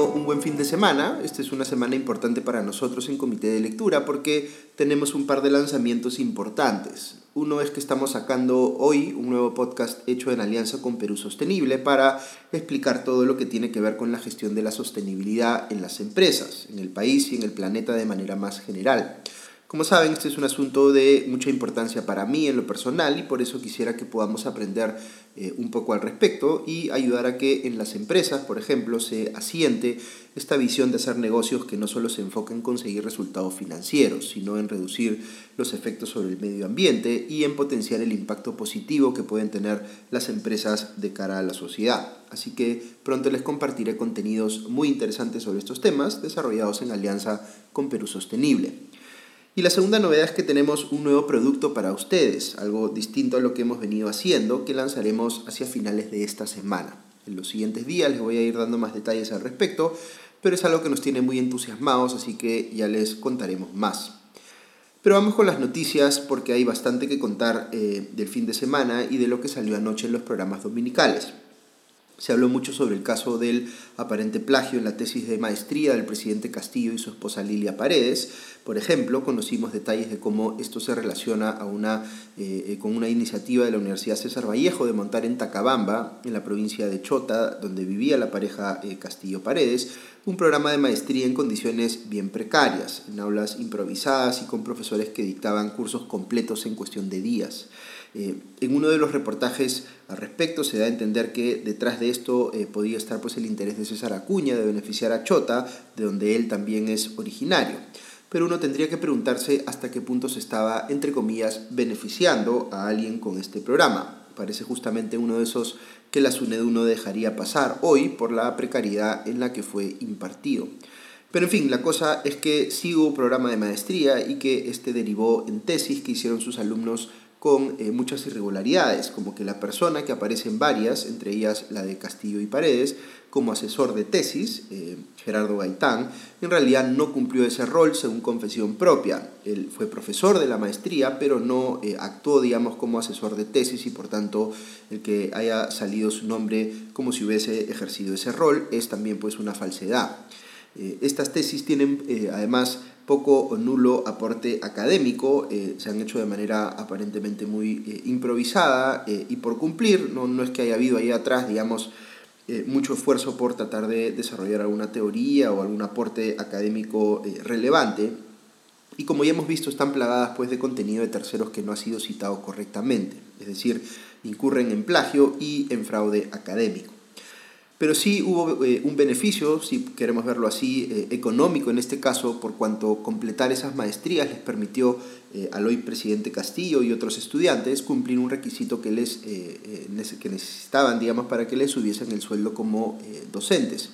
un buen fin de semana. Esta es una semana importante para nosotros en Comité de Lectura porque tenemos un par de lanzamientos importantes. Uno es que estamos sacando hoy un nuevo podcast hecho en alianza con Perú Sostenible para explicar todo lo que tiene que ver con la gestión de la sostenibilidad en las empresas, en el país y en el planeta de manera más general. Como saben, este es un asunto de mucha importancia para mí en lo personal y por eso quisiera que podamos aprender eh, un poco al respecto y ayudar a que en las empresas, por ejemplo, se asiente esta visión de hacer negocios que no solo se enfoca en conseguir resultados financieros, sino en reducir los efectos sobre el medio ambiente y en potenciar el impacto positivo que pueden tener las empresas de cara a la sociedad. Así que pronto les compartiré contenidos muy interesantes sobre estos temas desarrollados en alianza con Perú Sostenible. Y la segunda novedad es que tenemos un nuevo producto para ustedes, algo distinto a lo que hemos venido haciendo, que lanzaremos hacia finales de esta semana. En los siguientes días les voy a ir dando más detalles al respecto, pero es algo que nos tiene muy entusiasmados, así que ya les contaremos más. Pero vamos con las noticias porque hay bastante que contar eh, del fin de semana y de lo que salió anoche en los programas dominicales. Se habló mucho sobre el caso del aparente plagio en la tesis de maestría del presidente Castillo y su esposa Lilia Paredes. Por ejemplo, conocimos detalles de cómo esto se relaciona a una, eh, eh, con una iniciativa de la Universidad César Vallejo de montar en Tacabamba, en la provincia de Chota, donde vivía la pareja eh, Castillo Paredes, un programa de maestría en condiciones bien precarias, en aulas improvisadas y con profesores que dictaban cursos completos en cuestión de días. Eh, en uno de los reportajes al respecto se da a entender que detrás de esto eh, podía estar pues, el interés de César Acuña de beneficiar a Chota, de donde él también es originario. Pero uno tendría que preguntarse hasta qué punto se estaba, entre comillas, beneficiando a alguien con este programa. Parece justamente uno de esos que la SUNEDU no dejaría pasar hoy por la precariedad en la que fue impartido. Pero en fin, la cosa es que sí hubo programa de maestría y que este derivó en tesis que hicieron sus alumnos con eh, muchas irregularidades, como que la persona que aparece en varias, entre ellas la de Castillo y Paredes, como asesor de tesis, eh, Gerardo Gaitán, en realidad no cumplió ese rol según confesión propia. Él fue profesor de la maestría, pero no eh, actuó, digamos, como asesor de tesis y por tanto el que haya salido su nombre como si hubiese ejercido ese rol es también pues una falsedad. estas tesis tienen además poco o nulo aporte académico, eh, se han hecho de manera aparentemente muy eh, improvisada eh, y por cumplir, no, no, es que haya habido ahí atrás, digamos, mucho esfuerzo por tratar de desarrollar alguna teoría o algún aporte académico relevante. Y como ya hemos visto, están plagadas pues, de contenido de terceros que no ha sido citado correctamente, es decir, incurren en plagio y en fraude académico. Pero sí hubo eh, un beneficio, si queremos verlo así, eh, económico en este caso, por cuanto completar esas maestrías les permitió eh, al hoy presidente Castillo y otros estudiantes cumplir un requisito que, les, que necesitaban, digamos, para que les subiesen el sueldo como docentes.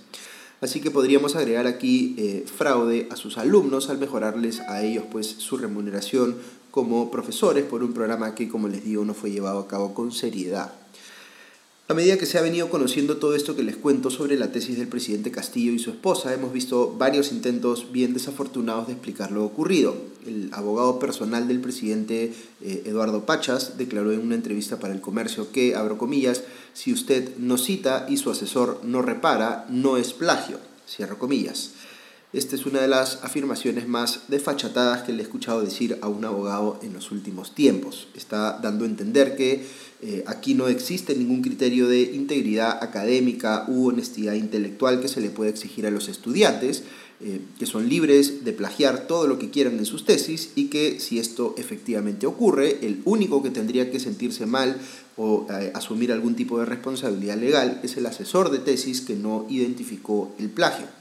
Así que podríamos agregar aquí fraude a sus alumnos al mejorarles a ellos pues, su remuneración como profesores por un programa que, como les digo, no fue llevado a cabo con seriedad. A medida que se ha venido conociendo todo esto que les cuento sobre la tesis del presidente Castillo y su esposa, hemos visto varios intentos bien desafortunados de explicar lo ocurrido. El abogado personal del presidente eh, Eduardo Pachas declaró en una entrevista para el comercio que, abro comillas, si usted no cita y su asesor no repara, no es plagio, cierro comillas. Esta es una de las afirmaciones más desfachatadas que le he escuchado decir a un abogado en los últimos tiempos. Está dando a entender que eh, aquí no existe ningún criterio de integridad académica u honestidad intelectual que se le pueda exigir a los estudiantes, eh, que son libres de plagiar todo lo que quieran en sus tesis y que si esto efectivamente ocurre, el único que tendría que sentirse mal o eh, asumir algún tipo de responsabilidad legal es el asesor de tesis que no identificó el plagio.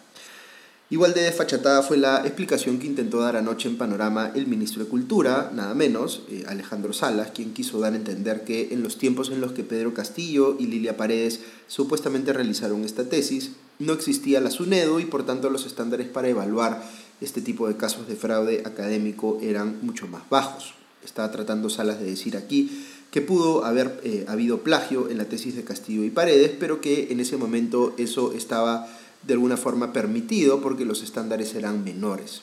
Igual de desfachatada fue la explicación que intentó dar anoche en Panorama el ministro de Cultura, nada menos, eh, Alejandro Salas, quien quiso dar a entender que en los tiempos en los que Pedro Castillo y Lilia Paredes supuestamente realizaron esta tesis, no existía la SUNEDO y por tanto los estándares para evaluar este tipo de casos de fraude académico eran mucho más bajos. Estaba tratando Salas de decir aquí que pudo haber eh, habido plagio en la tesis de Castillo y Paredes, pero que en ese momento eso estaba de alguna forma permitido porque los estándares eran menores.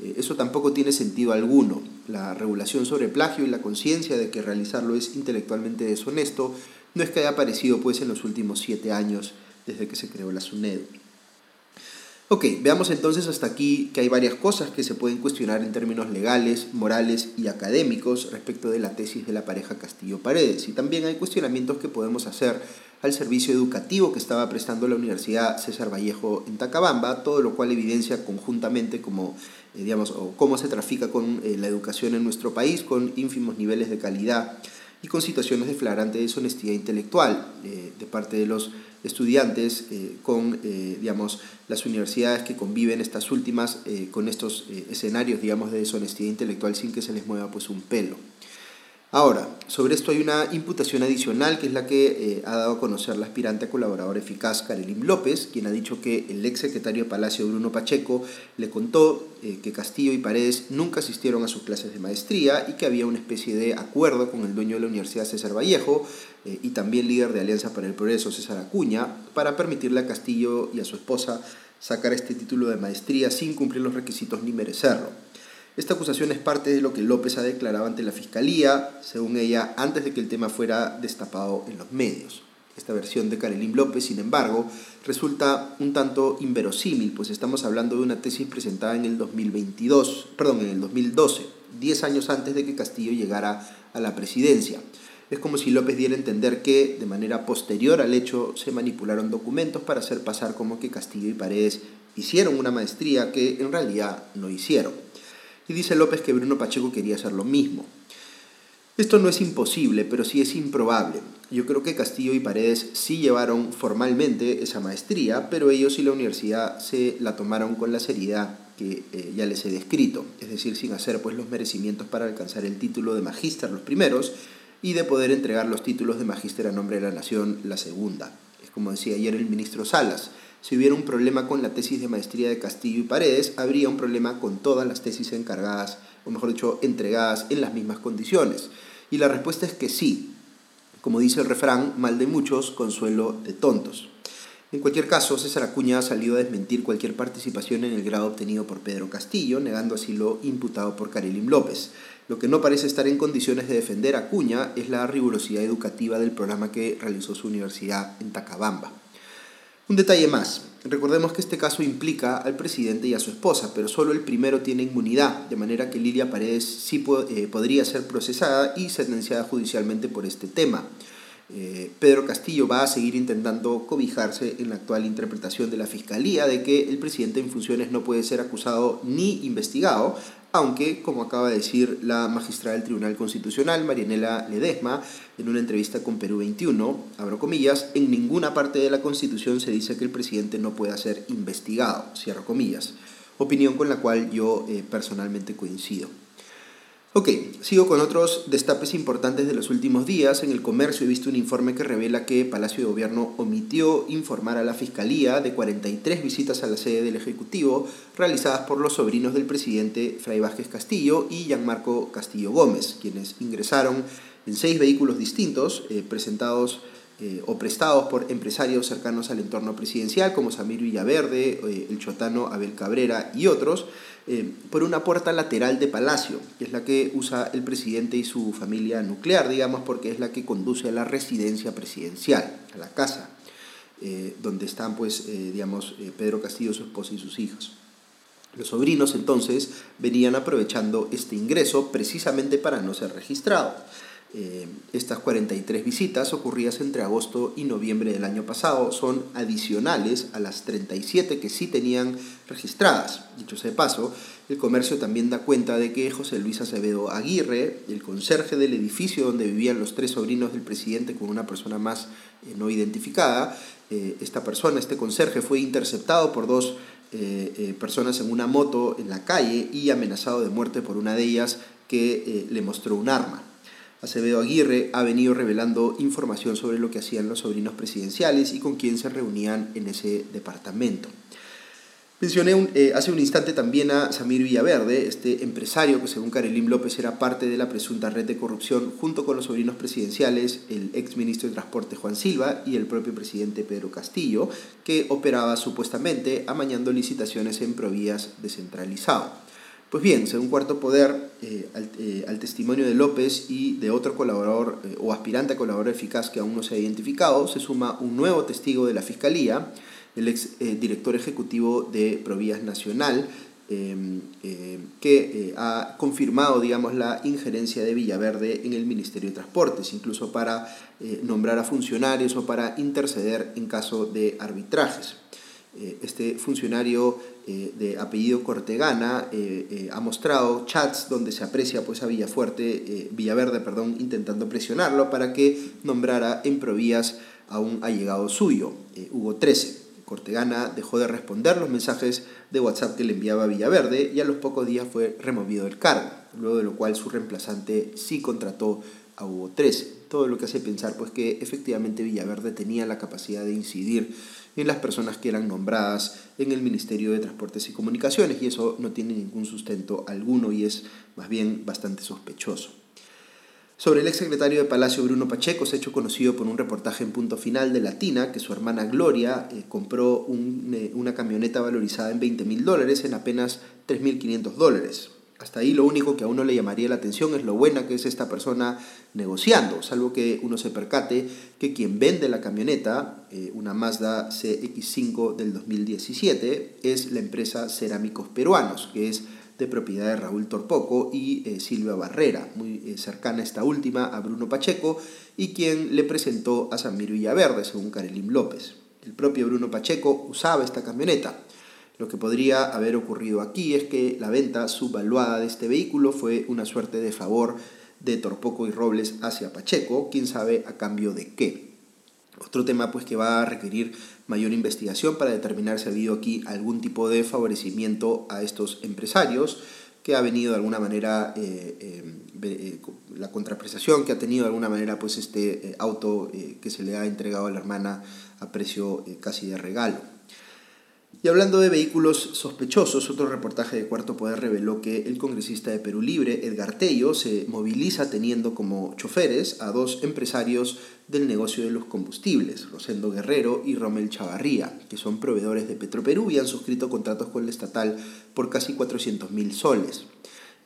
Eh, eso tampoco tiene sentido alguno. La regulación sobre plagio y la conciencia de que realizarlo es intelectualmente deshonesto no es que haya aparecido pues en los últimos siete años desde que se creó la SUNEDU. Ok, veamos entonces hasta aquí que hay varias cosas que se pueden cuestionar en términos legales, morales y académicos respecto de la tesis de la pareja Castillo-Paredes. Y también hay cuestionamientos que podemos hacer al servicio educativo que estaba prestando la Universidad César Vallejo en Tacabamba, todo lo cual evidencia conjuntamente como, eh, digamos, o cómo se trafica con eh, la educación en nuestro país, con ínfimos niveles de calidad y con situaciones de flagrante deshonestidad intelectual eh, de parte de los estudiantes eh, con eh, digamos, las universidades que conviven estas últimas eh, con estos escenarios digamos, de deshonestidad intelectual sin que se les mueva pues, un pelo. Ahora, sobre esto hay una imputación adicional que es la que eh, ha dado a conocer la aspirante a colaborador eficaz Karelim López, quien ha dicho que el ex secretario de Palacio Bruno Pacheco le contó eh, que Castillo y Paredes nunca asistieron a sus clases de maestría y que había una especie de acuerdo con el dueño de la Universidad César Vallejo eh, y también líder de Alianza para el Progreso César Acuña para permitirle a Castillo y a su esposa sacar este título de maestría sin cumplir los requisitos ni merecerlo. Esta acusación es parte de lo que López ha declarado ante la Fiscalía, según ella, antes de que el tema fuera destapado en los medios. Esta versión de Karelín López, sin embargo, resulta un tanto inverosímil, pues estamos hablando de una tesis presentada en el 2022, perdón, en el 2012, 10 años antes de que Castillo llegara a la presidencia. Es como si López diera a entender que, de manera posterior al hecho, se manipularon documentos para hacer pasar como que Castillo y Paredes hicieron una maestría que en realidad no hicieron. Y dice López que Bruno Pacheco quería hacer lo mismo. Esto no es imposible, pero sí es improbable. Yo creo que Castillo y Paredes sí llevaron formalmente esa maestría, pero ellos y la universidad se la tomaron con la seriedad que eh, ya les he descrito, es decir, sin hacer pues los merecimientos para alcanzar el título de magíster los primeros y de poder entregar los títulos de magíster a nombre de la nación la segunda. Es como decía ayer el ministro Salas, si hubiera un problema con la tesis de maestría de Castillo y Paredes, habría un problema con todas las tesis encargadas, o mejor dicho, entregadas en las mismas condiciones. Y la respuesta es que sí. Como dice el refrán, mal de muchos, consuelo de tontos. En cualquier caso, César Acuña ha salido a desmentir cualquier participación en el grado obtenido por Pedro Castillo, negando así lo imputado por Karelim López. Lo que no parece estar en condiciones de defender a Acuña es la rigurosidad educativa del programa que realizó su universidad en Tacabamba. Un detalle más. Recordemos que este caso implica al presidente y a su esposa, pero solo el primero tiene inmunidad, de manera que Lilia Paredes sí eh, podría ser procesada y sentenciada judicialmente por este tema. Eh, Pedro Castillo va a seguir intentando cobijarse en la actual interpretación de la Fiscalía de que el presidente en funciones no puede ser acusado ni investigado, aunque, como acaba de decir la magistrada del Tribunal Constitucional, Marianela Ledesma, en una entrevista con Perú 21, abro comillas, en ninguna parte de la Constitución se dice que el presidente no pueda ser investigado, cierro comillas, opinión con la cual yo eh, personalmente coincido. Ok, sigo con otros destapes importantes de los últimos días. En el comercio he visto un informe que revela que Palacio de Gobierno omitió informar a la Fiscalía de 43 visitas a la sede del Ejecutivo realizadas por los sobrinos del presidente Fray Vázquez Castillo y Gianmarco Castillo Gómez, quienes ingresaron en seis vehículos distintos eh, presentados eh, o prestados por empresarios cercanos al entorno presidencial como Samir Villaverde, eh, el chotano Abel Cabrera y otros eh, por una puerta lateral de Palacio, que es la que usa el presidente y su familia nuclear, digamos, porque es la que conduce a la residencia presidencial, a la casa, eh, donde están, pues, eh, digamos, Pedro Castillo, su esposa y sus hijos. Los sobrinos entonces venían aprovechando este ingreso precisamente para no ser registrados. Eh, estas 43 visitas ocurridas entre agosto y noviembre del año pasado son adicionales a las 37 que sí tenían registradas. Dicho sea de paso, el comercio también da cuenta de que José Luis Acevedo Aguirre, el conserje del edificio donde vivían los tres sobrinos del presidente con una persona más eh, no identificada, eh, esta persona, este conserje, fue interceptado por dos personas en una moto en la calle y amenazado de muerte por una de ellas que le mostró un arma. Acevedo Aguirre ha venido revelando información sobre lo que hacían los sobrinos presidenciales y con quién se reunían en ese departamento. Mencioné eh, hace un instante también a Samir Villaverde, este empresario que según Karelim López era parte de la presunta red de corrupción junto con los sobrinos presidenciales, el ex ministro de Transporte Juan Silva y el propio presidente Pedro Castillo, que operaba supuestamente amañando licitaciones en provías descentralizado. Pues bien, según Cuarto Poder, eh, eh, al, testimonio de López y de otro colaborador eh, o aspirante a colaborador eficaz que aún no se ha identificado, se suma un nuevo testigo de la Fiscalía, el ex director ejecutivo de Provías Nacional, em, que ha confirmado, digamos, la injerencia de Villaverde en el Ministerio de Transportes, incluso para nombrar a funcionarios o para interceder en caso de arbitrajes. Este funcionario eh, de apellido Cortegana eh, eh, ha mostrado chats donde se aprecia pues, a Villafuerte, Villaverde perdón, intentando presionarlo para que nombrara en Provías a un allegado suyo, Hugo 13. Cortegana dejó de responder los mensajes de WhatsApp que le enviaba Villaverde y a los pocos días fue removido del cargo, luego de lo cual su reemplazante sí contrató a Hugo 13. Todo lo que hace pensar pues que efectivamente Villaverde tenía la capacidad de incidir en las personas que eran nombradas en el Ministerio de Transportes y Comunicaciones y eso no tiene ningún sustento alguno y es más bien bastante sospechoso. Sobre el exsecretario de Palacio Bruno Pacheco, se ha hecho conocido por un reportaje en punto final de Latina que su hermana Gloria eh, compró eh, una camioneta valorizada en 20 mil dólares en apenas 3.500 dólares. Hasta ahí lo único que a uno le llamaría la atención es lo buena que es esta persona negociando, salvo que uno se percate que quien vende la camioneta, eh, una Mazda CX5 del 2017, es la empresa Cerámicos Peruanos, que es de propiedad de Raúl Torpoco y eh, Silvia Barrera, muy eh, cercana esta última a Bruno Pacheco, y quien le presentó a Samir Villaverde, según Karelim López. El propio Bruno Pacheco usaba esta camioneta. Lo que podría haber ocurrido aquí es que la venta subvaluada de este vehículo fue una suerte de favor de Torpoco y Robles hacia Pacheco, quién sabe a cambio de qué. Otro tema pues que va a requerir mayor investigación para determinar si ha habido aquí algún tipo de favorecimiento a estos empresarios que ha venido de alguna manera eh, eh, eh, la contraprestación que ha tenido de alguna manera pues este auto que se le ha entregado a la hermana a precio casi de regalo. Y hablando de vehículos sospechosos, otro reportaje de Cuarto Poder reveló que el congresista de Perú Libre, Edgar Tello, se moviliza teniendo como choferes a dos empresarios del negocio de los combustibles, Rosendo Guerrero y Romel Chavarría, que son proveedores de Petroperú y han suscrito contratos con el estatal por casi 400 mil soles.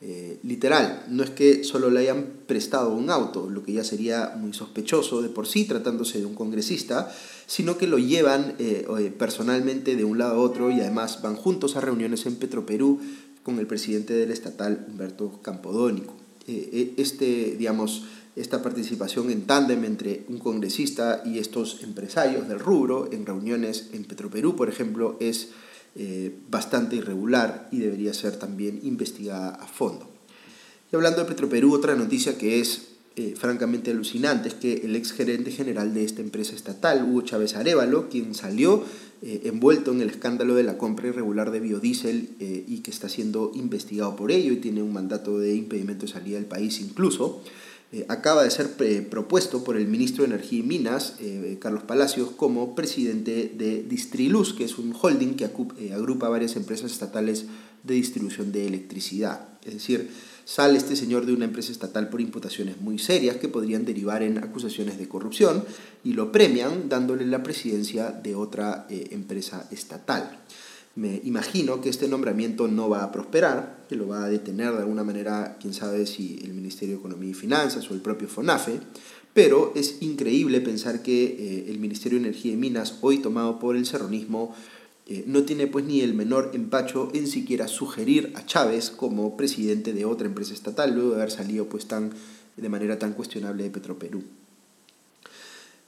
Eh, literal, no es que solo le hayan prestado un auto, lo que ya sería muy sospechoso de por sí tratándose de un congresista, sino que lo llevan eh, eh, personalmente de un lado a otro y además van juntos a reuniones en Petroperú con el presidente del estatal, Humberto Campodónico. este, digamos, esta participación en tándem entre un congresista y estos empresarios del rubro en reuniones en Petroperú, por ejemplo, es eh, bastante irregular y debería ser también investigada a fondo. Y hablando de Petroperú, otra noticia que es eh, francamente alucinante es que el ex gerente general de esta empresa estatal, Hugo Chávez Arevalo, quien salió eh, envuelto en el escándalo de la compra irregular de biodiesel y que está siendo investigado por ello y tiene un mandato de impedimento de salida del país incluso, eh, acaba de ser eh, propuesto por el ministro de Energía y Minas, eh, Carlos Palacios, como presidente de Distriluz, que es un holding que agrupa varias empresas estatales de distribución de electricidad. Es decir, sale este señor de una empresa estatal por imputaciones muy serias que podrían derivar en acusaciones de corrupción y lo premian dándole la presidencia de otra empresa estatal. Me imagino que este nombramiento no va a prosperar, que lo va a detener de alguna manera, quién sabe si el Ministerio de Economía y Finanzas o el propio FONAFE, pero es increíble pensar que eh, el Ministerio de Energía y Minas, hoy tomado por el serronismo, eh, no tiene pues ni el menor empacho en siquiera sugerir a Chávez como presidente de otra empresa estatal, luego de haber salido pues tan, de manera tan cuestionable de Petroperú.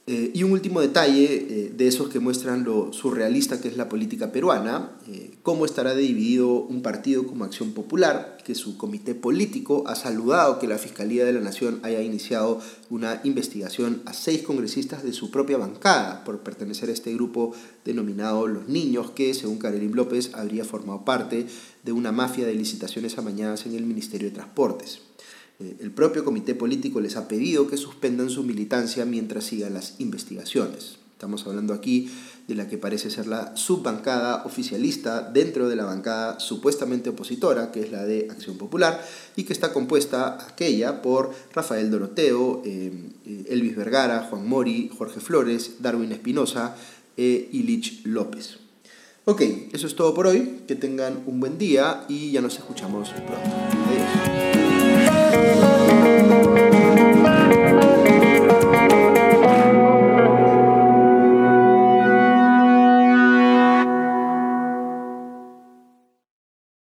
Eh, y un último detalle eh, de esos que muestran lo surrealista que es la política peruana, eh, cómo estará dividido un partido como Acción Popular, que su comité político ha saludado que la Fiscalía de la Nación haya iniciado una investigación a seis congresistas de su propia bancada por pertenecer a este grupo denominado Los Niños, que según Karelim López habría formado parte de una mafia de licitaciones amañadas en el Ministerio de Transportes. Eh, el propio comité político les ha pedido que suspendan su militancia mientras sigan las investigaciones. Estamos hablando aquí de la que parece ser la subbancada oficialista dentro de la bancada supuestamente opositora, que es la de Acción Popular, y que está compuesta aquella por Rafael Doroteo, eh, eh, Elvis Vergara, Juan Mori, Jorge Flores, Darwin Espinosa e Ilich López. Ok, eso es todo por hoy. Que tengan un buen día y ya nos escuchamos pronto. Adiós. Música